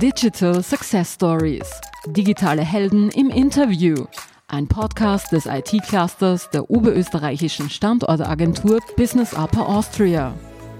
Digital Success Stories. Digitale Helden im Interview. Ein Podcast des IT-Clusters der oberösterreichischen Standortagentur Business Upper Austria.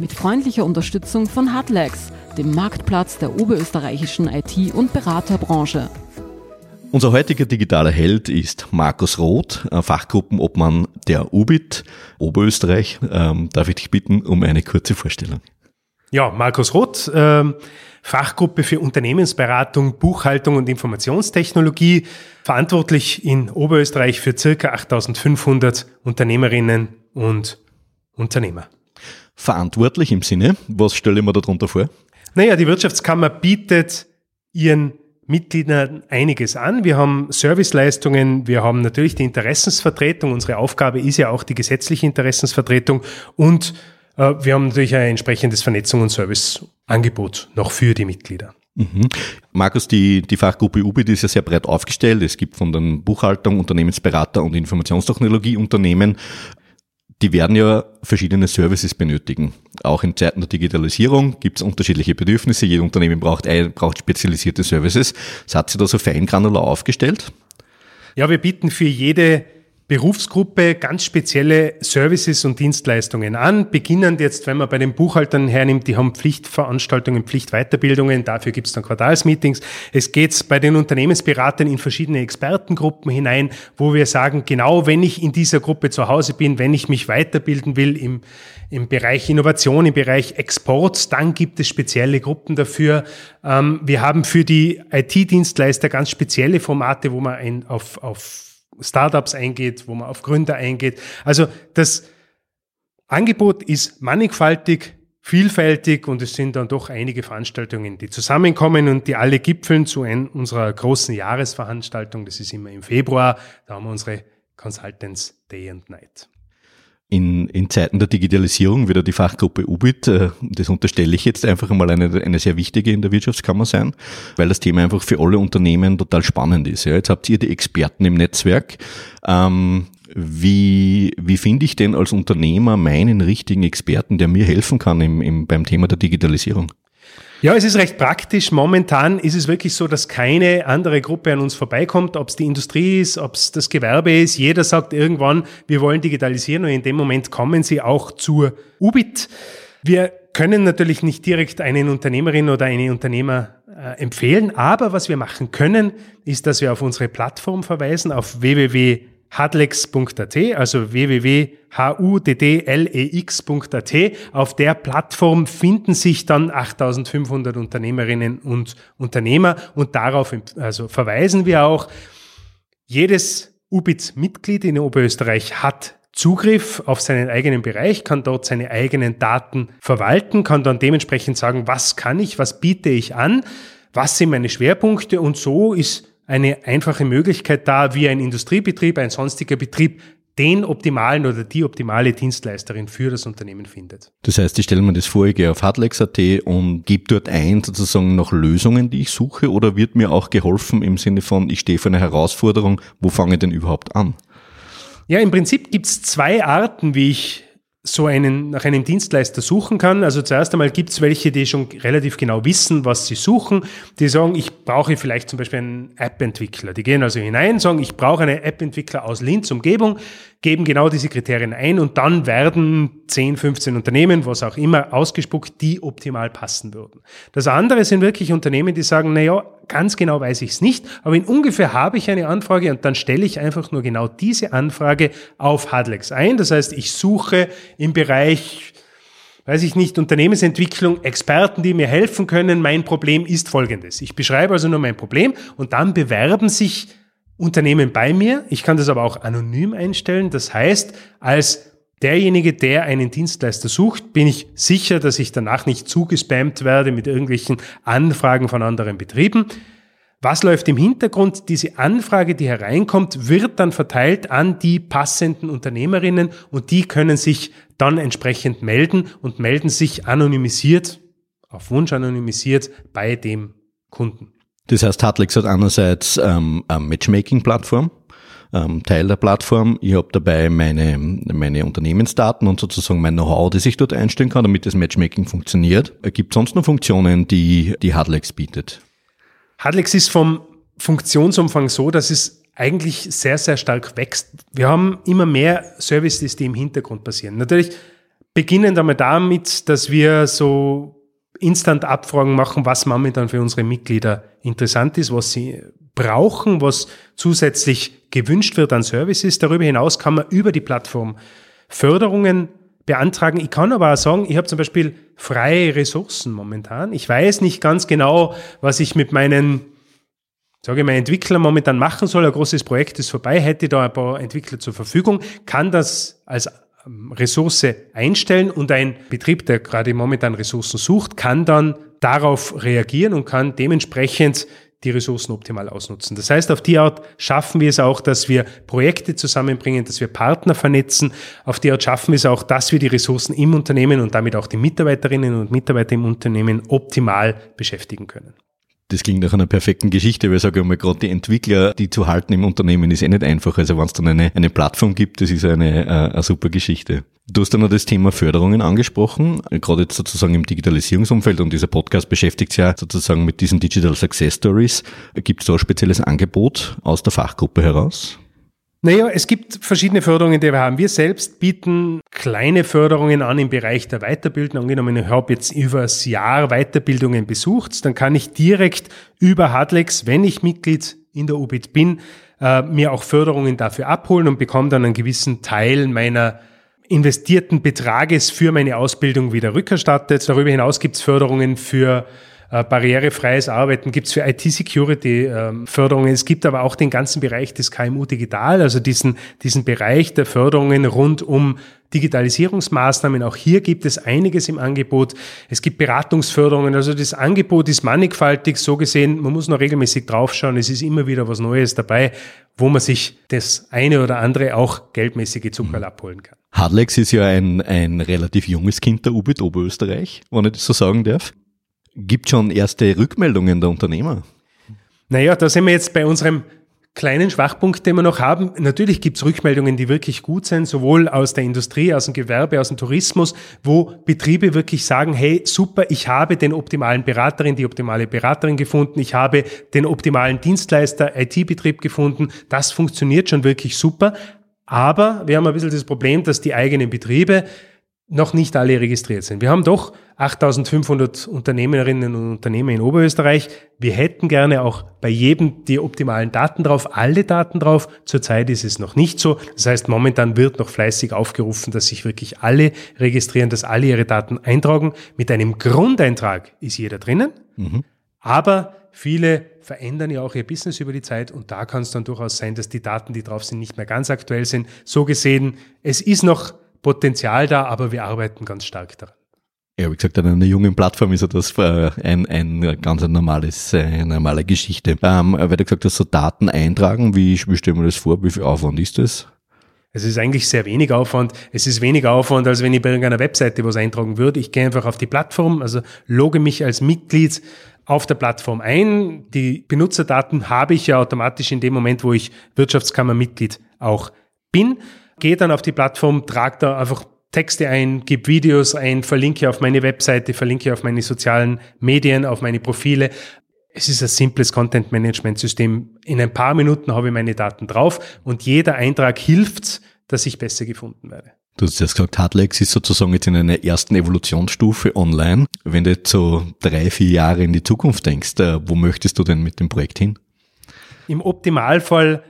Mit freundlicher Unterstützung von Hutlex, dem Marktplatz der oberösterreichischen IT- und Beraterbranche. Unser heutiger digitaler Held ist Markus Roth, Fachgruppenobmann der UBIT Oberösterreich. Ähm, darf ich dich bitten um eine kurze Vorstellung? Ja, Markus Roth, ähm, Fachgruppe für Unternehmensberatung, Buchhaltung und Informationstechnologie, verantwortlich in Oberösterreich für circa 8500 Unternehmerinnen und Unternehmer. Verantwortlich im Sinne, was stelle ich mir darunter vor? Naja, die Wirtschaftskammer bietet ihren Mitgliedern einiges an. Wir haben Serviceleistungen, wir haben natürlich die Interessensvertretung. Unsere Aufgabe ist ja auch die gesetzliche Interessensvertretung und wir haben natürlich ein entsprechendes Vernetzung und Serviceangebot noch für die Mitglieder. Mhm. Markus, die, die Fachgruppe UBIT ist ja sehr breit aufgestellt. Es gibt von den Buchhaltung, Unternehmensberater und Informationstechnologieunternehmen die werden ja verschiedene Services benötigen. Auch in Zeiten der Digitalisierung gibt es unterschiedliche Bedürfnisse. Jedes Unternehmen braucht, braucht spezialisierte Services. Das hat sich da so feingranular aufgestellt? Ja, wir bieten für jede Berufsgruppe ganz spezielle Services und Dienstleistungen an. Beginnend jetzt, wenn man bei den Buchhaltern hernimmt, die haben Pflichtveranstaltungen, Pflichtweiterbildungen, dafür gibt es dann Quartalsmeetings. Es geht bei den Unternehmensberatern in verschiedene Expertengruppen hinein, wo wir sagen, genau wenn ich in dieser Gruppe zu Hause bin, wenn ich mich weiterbilden will im, im Bereich Innovation, im Bereich Export, dann gibt es spezielle Gruppen dafür. Ähm, wir haben für die IT-Dienstleister ganz spezielle Formate, wo man ein, auf, auf Startups eingeht, wo man auf Gründer eingeht. Also das Angebot ist mannigfaltig, vielfältig und es sind dann doch einige Veranstaltungen, die zusammenkommen und die alle gipfeln zu einer unserer großen Jahresveranstaltung. Das ist immer im Februar. Da haben wir unsere Consultants Day and Night in, in Zeiten der Digitalisierung wieder die Fachgruppe UBIT, äh, das unterstelle ich jetzt einfach einmal eine, eine sehr wichtige in der Wirtschaftskammer sein, weil das Thema einfach für alle Unternehmen total spannend ist. Ja, jetzt habt ihr die Experten im Netzwerk. Ähm, wie, wie finde ich denn als Unternehmer meinen richtigen Experten, der mir helfen kann im, im, beim Thema der Digitalisierung? Ja, es ist recht praktisch. Momentan ist es wirklich so, dass keine andere Gruppe an uns vorbeikommt, ob es die Industrie ist, ob es das Gewerbe ist. Jeder sagt irgendwann, wir wollen digitalisieren und in dem Moment kommen sie auch zur UBIT. Wir können natürlich nicht direkt einen Unternehmerin oder einen Unternehmer äh, empfehlen, aber was wir machen können, ist, dass wir auf unsere Plattform verweisen, auf www hadlex.at, also www.huddlex.at. Auf der Plattform finden sich dann 8500 Unternehmerinnen und Unternehmer und darauf also verweisen wir auch. Jedes UBIT-Mitglied in Oberösterreich hat Zugriff auf seinen eigenen Bereich, kann dort seine eigenen Daten verwalten, kann dann dementsprechend sagen, was kann ich, was biete ich an, was sind meine Schwerpunkte und so ist eine einfache Möglichkeit da, wie ein Industriebetrieb, ein sonstiger Betrieb den optimalen oder die optimale Dienstleisterin für das Unternehmen findet. Das heißt, ich stelle mir das vor, ich gehe auf Hardlex.at und gebe dort ein sozusagen nach Lösungen, die ich suche oder wird mir auch geholfen im Sinne von, ich stehe vor einer Herausforderung, wo fange ich denn überhaupt an? Ja, im Prinzip gibt es zwei Arten, wie ich so einen, nach einem Dienstleister suchen kann. Also zuerst einmal gibt es welche, die schon relativ genau wissen, was sie suchen. Die sagen, ich brauche vielleicht zum Beispiel einen App-Entwickler. Die gehen also hinein, sagen, ich brauche einen App-Entwickler aus Linz Umgebung, geben genau diese Kriterien ein und dann werden 10, 15 Unternehmen, was auch immer, ausgespuckt, die optimal passen würden. Das andere sind wirklich Unternehmen, die sagen, na ja, ganz genau weiß ich es nicht, aber in ungefähr habe ich eine Anfrage und dann stelle ich einfach nur genau diese Anfrage auf Hardlex ein. Das heißt, ich suche im Bereich weiß ich nicht, Unternehmensentwicklung, Experten, die mir helfen können. Mein Problem ist folgendes. Ich beschreibe also nur mein Problem und dann bewerben sich Unternehmen bei mir. Ich kann das aber auch anonym einstellen. Das heißt, als derjenige, der einen Dienstleister sucht, bin ich sicher, dass ich danach nicht zugespammt werde mit irgendwelchen Anfragen von anderen Betrieben. Was läuft im Hintergrund? Diese Anfrage, die hereinkommt, wird dann verteilt an die passenden Unternehmerinnen und die können sich dann entsprechend melden und melden sich anonymisiert, auf Wunsch anonymisiert bei dem Kunden. Das heißt, Hartlex hat einerseits ähm, eine Matchmaking-Plattform, ähm, Teil der Plattform. Ich habe dabei meine, meine Unternehmensdaten und sozusagen mein Know-how, das ich dort einstellen kann, damit das Matchmaking funktioniert. Gibt sonst noch Funktionen, die die Hardlex bietet? Hadlex ist vom Funktionsumfang so, dass es eigentlich sehr, sehr stark wächst. Wir haben immer mehr Services, die im Hintergrund passieren. Natürlich beginnen damit damit, dass wir so Instant-Abfragen machen, was momentan für unsere Mitglieder interessant ist, was sie brauchen, was zusätzlich gewünscht wird an Services. Darüber hinaus kann man über die Plattform Förderungen beantragen. Ich kann aber auch sagen, ich habe zum Beispiel freie Ressourcen momentan. Ich weiß nicht ganz genau, was ich mit meinen sage ich mal, Entwickler momentan machen soll. Ein großes Projekt ist vorbei, hätte da ein paar Entwickler zur Verfügung, kann das als Ressource einstellen und ein Betrieb, der gerade momentan Ressourcen sucht, kann dann darauf reagieren und kann dementsprechend die Ressourcen optimal ausnutzen. Das heißt, auf die Art schaffen wir es auch, dass wir Projekte zusammenbringen, dass wir Partner vernetzen. Auf die Art schaffen wir es auch, dass wir die Ressourcen im Unternehmen und damit auch die Mitarbeiterinnen und Mitarbeiter im Unternehmen optimal beschäftigen können. Das klingt nach einer perfekten Geschichte, weil ich sage mal, gerade die Entwickler, die zu halten im Unternehmen, ist eh nicht einfach. Also wenn es dann eine, eine Plattform gibt, das ist eine, äh, eine super Geschichte. Du hast dann noch das Thema Förderungen angesprochen, gerade jetzt sozusagen im Digitalisierungsumfeld und dieser Podcast beschäftigt sich ja sozusagen mit diesen Digital Success Stories. Gibt es da ein spezielles Angebot aus der Fachgruppe heraus? Naja, es gibt verschiedene Förderungen, die wir haben. Wir selbst bieten kleine Förderungen an im Bereich der Weiterbildung. Angenommen, ich habe jetzt über das Jahr Weiterbildungen besucht, dann kann ich direkt über Hadlex, wenn ich Mitglied in der UBIT bin, äh, mir auch Förderungen dafür abholen und bekomme dann einen gewissen Teil meiner investierten Betrages für meine Ausbildung wieder rückerstattet. Darüber hinaus gibt es Förderungen für äh, barrierefreies Arbeiten gibt es für IT-Security-Förderungen. Es gibt aber auch den ganzen Bereich des KMU Digital, also diesen, diesen Bereich der Förderungen rund um Digitalisierungsmaßnahmen. Auch hier gibt es einiges im Angebot. Es gibt Beratungsförderungen. Also das Angebot ist mannigfaltig. So gesehen, man muss noch regelmäßig draufschauen. Es ist immer wieder was Neues dabei, wo man sich das eine oder andere auch geldmäßige Zuckerl abholen kann. Hardlex ist ja ein, ein relativ junges Kind der UBIT Oberösterreich, wenn ich das so sagen darf. Gibt schon erste Rückmeldungen der Unternehmer? Naja, da sind wir jetzt bei unserem kleinen Schwachpunkt, den wir noch haben. Natürlich gibt es Rückmeldungen, die wirklich gut sind, sowohl aus der Industrie, aus dem Gewerbe, aus dem Tourismus, wo Betriebe wirklich sagen, hey, super, ich habe den optimalen Beraterin, die optimale Beraterin gefunden, ich habe den optimalen Dienstleister, IT-Betrieb gefunden, das funktioniert schon wirklich super. Aber wir haben ein bisschen das Problem, dass die eigenen Betriebe noch nicht alle registriert sind. Wir haben doch 8500 Unternehmerinnen und Unternehmer in Oberösterreich. Wir hätten gerne auch bei jedem die optimalen Daten drauf, alle Daten drauf. Zurzeit ist es noch nicht so. Das heißt, momentan wird noch fleißig aufgerufen, dass sich wirklich alle registrieren, dass alle ihre Daten eintragen. Mit einem Grundeintrag ist jeder drinnen. Mhm. Aber viele verändern ja auch ihr Business über die Zeit und da kann es dann durchaus sein, dass die Daten, die drauf sind, nicht mehr ganz aktuell sind. So gesehen, es ist noch Potenzial da, aber wir arbeiten ganz stark daran. Ja, wie gesagt, an einer jungen Plattform ist ja das äh, ein, ein ganz normales, äh, eine normale Geschichte. Ähm, weil du gesagt hast, so Daten eintragen, wie, wie stellen wir das vor? Wie viel Aufwand ist das? Es ist eigentlich sehr wenig Aufwand. Es ist weniger Aufwand, als wenn ich bei irgendeiner Webseite was eintragen würde. Ich gehe einfach auf die Plattform, also logge mich als Mitglied auf der Plattform ein. Die Benutzerdaten habe ich ja automatisch in dem Moment, wo ich Wirtschaftskammermitglied auch bin. Gehe dann auf die Plattform, trage da einfach Texte ein, gebe Videos ein, verlinke auf meine Webseite, verlinke auf meine sozialen Medien, auf meine Profile. Es ist ein simples Content-Management-System. In ein paar Minuten habe ich meine Daten drauf und jeder Eintrag hilft, dass ich besser gefunden werde. Du hast jetzt gesagt, Hardlex ist sozusagen jetzt in einer ersten Evolutionsstufe online. Wenn du jetzt so drei, vier Jahre in die Zukunft denkst, äh, wo möchtest du denn mit dem Projekt hin? Im Optimalfall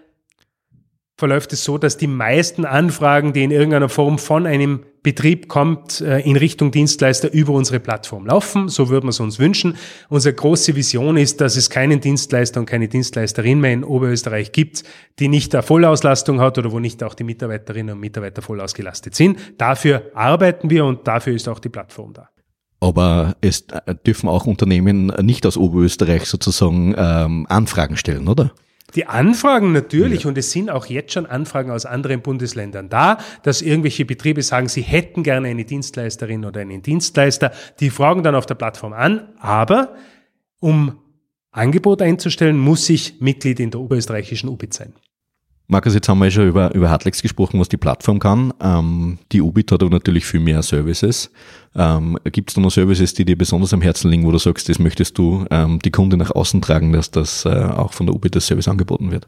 verläuft es so, dass die meisten Anfragen, die in irgendeiner Form von einem Betrieb kommt, äh, in Richtung Dienstleister über unsere Plattform laufen. So würden wir es uns wünschen. Unsere große Vision ist, dass es keinen Dienstleister und keine Dienstleisterin mehr in Oberösterreich gibt, die nicht eine Vollauslastung hat oder wo nicht auch die Mitarbeiterinnen und Mitarbeiter voll ausgelastet sind. Dafür arbeiten wir und dafür ist auch die Plattform da. Aber es dürfen auch Unternehmen nicht aus Oberösterreich sozusagen ähm, Anfragen stellen, oder? Die Anfragen natürlich, ja. und es sind auch jetzt schon Anfragen aus anderen Bundesländern da, dass irgendwelche Betriebe sagen, sie hätten gerne eine Dienstleisterin oder einen Dienstleister. Die fragen dann auf der Plattform an, aber um Angebot einzustellen, muss ich Mitglied in der oberösterreichischen UBIT sein. Markus, jetzt haben wir ja schon über, über Hardlex gesprochen, was die Plattform kann. Ähm, die Ubit hat aber natürlich viel mehr Services. Ähm, Gibt es da noch Services, die dir besonders am Herzen liegen, wo du sagst, das möchtest du ähm, die Kunde nach außen tragen, dass das äh, auch von der Ubit als Service angeboten wird?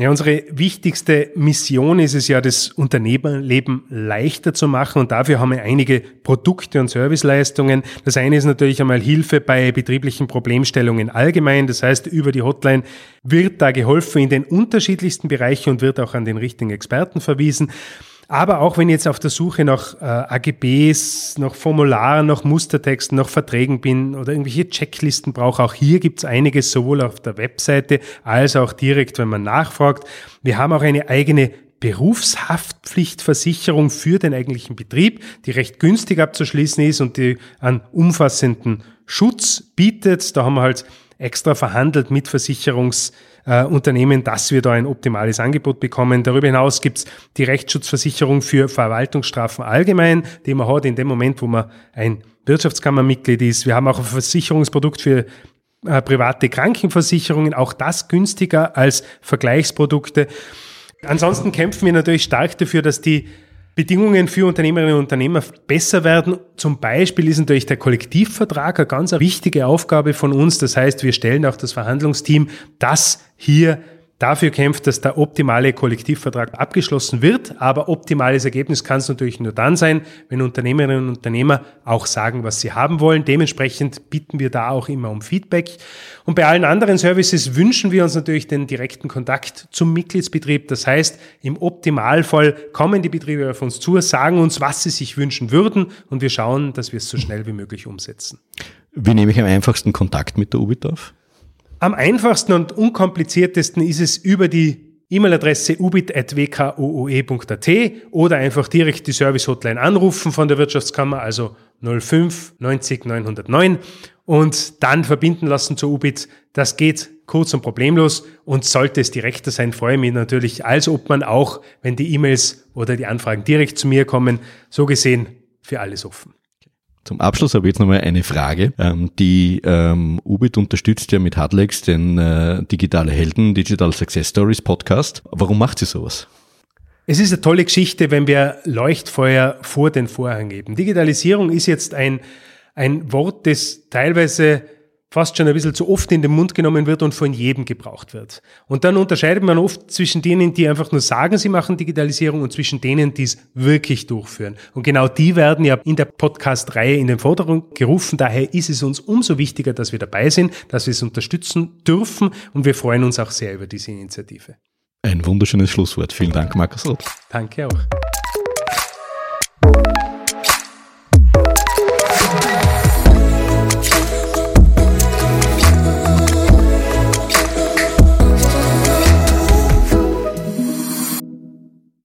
Ja, unsere wichtigste Mission ist es ja, das Unternehmerleben leichter zu machen und dafür haben wir einige Produkte und Serviceleistungen. Das eine ist natürlich einmal Hilfe bei betrieblichen Problemstellungen allgemein. Das heißt, über die Hotline wird da geholfen in den unterschiedlichsten Bereichen und wird auch an den richtigen Experten verwiesen. Aber auch wenn ich jetzt auf der Suche nach äh, AGBs, nach Formularen, nach Mustertexten, nach Verträgen bin oder irgendwelche Checklisten brauche, auch hier gibt es einiges sowohl auf der Webseite als auch direkt, wenn man nachfragt. Wir haben auch eine eigene Berufshaftpflichtversicherung für den eigentlichen Betrieb, die recht günstig abzuschließen ist und die einen umfassenden Schutz bietet. Da haben wir halt extra verhandelt mit Versicherungsunternehmen, dass wir da ein optimales Angebot bekommen. Darüber hinaus gibt's die Rechtsschutzversicherung für Verwaltungsstrafen allgemein, die man hat in dem Moment, wo man ein Wirtschaftskammermitglied ist. Wir haben auch ein Versicherungsprodukt für äh, private Krankenversicherungen, auch das günstiger als Vergleichsprodukte. Ansonsten kämpfen wir natürlich stark dafür, dass die Bedingungen für Unternehmerinnen und Unternehmer besser werden. Zum Beispiel ist natürlich der Kollektivvertrag eine ganz wichtige Aufgabe von uns. Das heißt, wir stellen auch das Verhandlungsteam, das hier dafür kämpft, dass der optimale Kollektivvertrag abgeschlossen wird. Aber optimales Ergebnis kann es natürlich nur dann sein, wenn Unternehmerinnen und Unternehmer auch sagen, was sie haben wollen. Dementsprechend bitten wir da auch immer um Feedback. Und bei allen anderen Services wünschen wir uns natürlich den direkten Kontakt zum Mitgliedsbetrieb. Das heißt, im Optimalfall kommen die Betriebe auf uns zu, sagen uns, was sie sich wünschen würden und wir schauen, dass wir es so schnell wie möglich umsetzen. Wie nehme ich am einfachsten Kontakt mit der UBIT auf? Am einfachsten und unkompliziertesten ist es über die E-Mail-Adresse ubit.wkooe.at oder einfach direkt die Service-Hotline anrufen von der Wirtschaftskammer, also 05 90 909 und dann verbinden lassen zur UBIT. Das geht kurz und problemlos und sollte es direkter sein, freue ich mich natürlich, als ob man auch, wenn die E-Mails oder die Anfragen direkt zu mir kommen, so gesehen für alles offen. Zum Abschluss habe ich jetzt nochmal eine Frage. Ähm, die ähm, Ubit unterstützt ja mit Hardlex den äh, Digitale Helden Digital Success Stories Podcast. Warum macht sie sowas? Es ist eine tolle Geschichte, wenn wir Leuchtfeuer vor den Vorhang geben. Digitalisierung ist jetzt ein, ein Wort, das teilweise fast schon ein bisschen zu oft in den Mund genommen wird und von jedem gebraucht wird. Und dann unterscheidet man oft zwischen denen, die einfach nur sagen, sie machen Digitalisierung und zwischen denen, die es wirklich durchführen. Und genau die werden ja in der Podcast-Reihe in den Vordergrund gerufen. Daher ist es uns umso wichtiger, dass wir dabei sind, dass wir es unterstützen dürfen und wir freuen uns auch sehr über diese Initiative. Ein wunderschönes Schlusswort. Vielen Dank, Markus Roth. Danke auch.